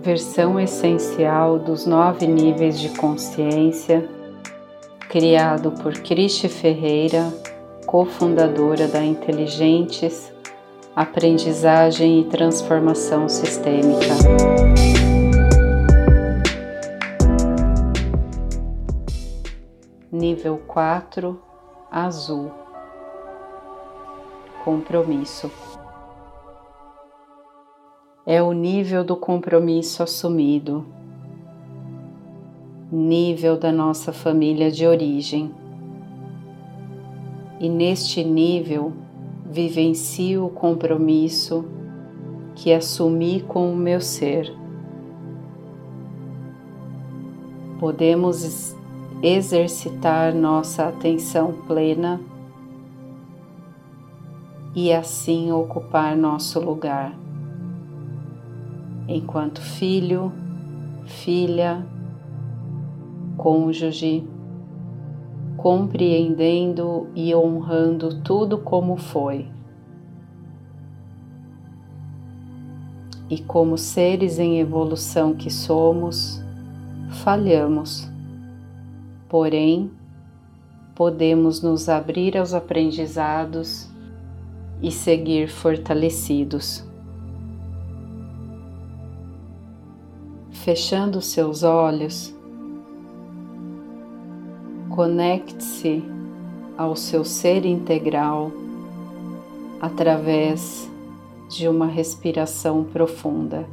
versão essencial dos nove níveis de consciência, criado por Cristi Ferreira, cofundadora da Inteligentes Aprendizagem e Transformação Sistêmica. Nível 4 Azul Compromisso é o nível do compromisso assumido, nível da nossa família de origem. E neste nível vivencio o compromisso que assumi com o meu ser. Podemos exercitar nossa atenção plena e assim ocupar nosso lugar enquanto filho, filha, cônjuge, compreendendo e honrando tudo como foi. E como seres em evolução que somos, falhamos. Porém, podemos nos abrir aos aprendizados e seguir fortalecidos. Fechando seus olhos, conecte-se ao seu ser integral através de uma respiração profunda.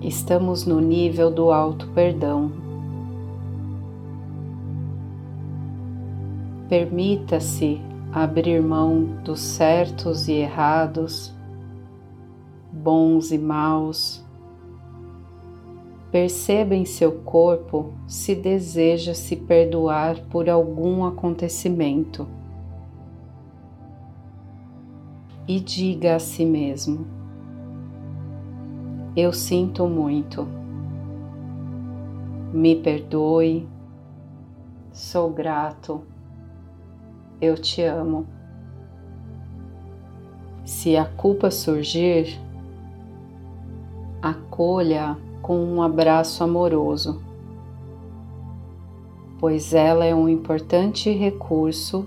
Estamos no nível do alto perdão. Permita-se abrir mão dos certos e errados bons e maus. Perceba em seu corpo se deseja se perdoar por algum acontecimento. E diga a si mesmo: Eu sinto muito. Me perdoe. Sou grato. Eu te amo. Se a culpa surgir, acolha com um abraço amoroso, pois ela é um importante recurso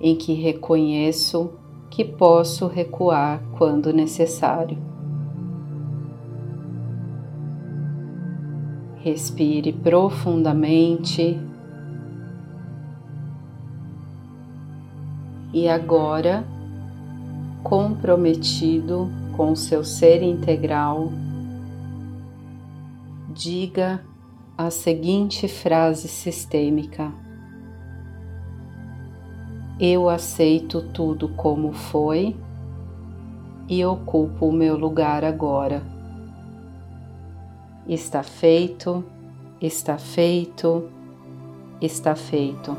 em que reconheço que posso recuar quando necessário. Respire profundamente. E agora, comprometido com seu ser integral, diga a seguinte frase sistêmica: Eu aceito tudo como foi e ocupo o meu lugar agora. Está feito, está feito, está feito.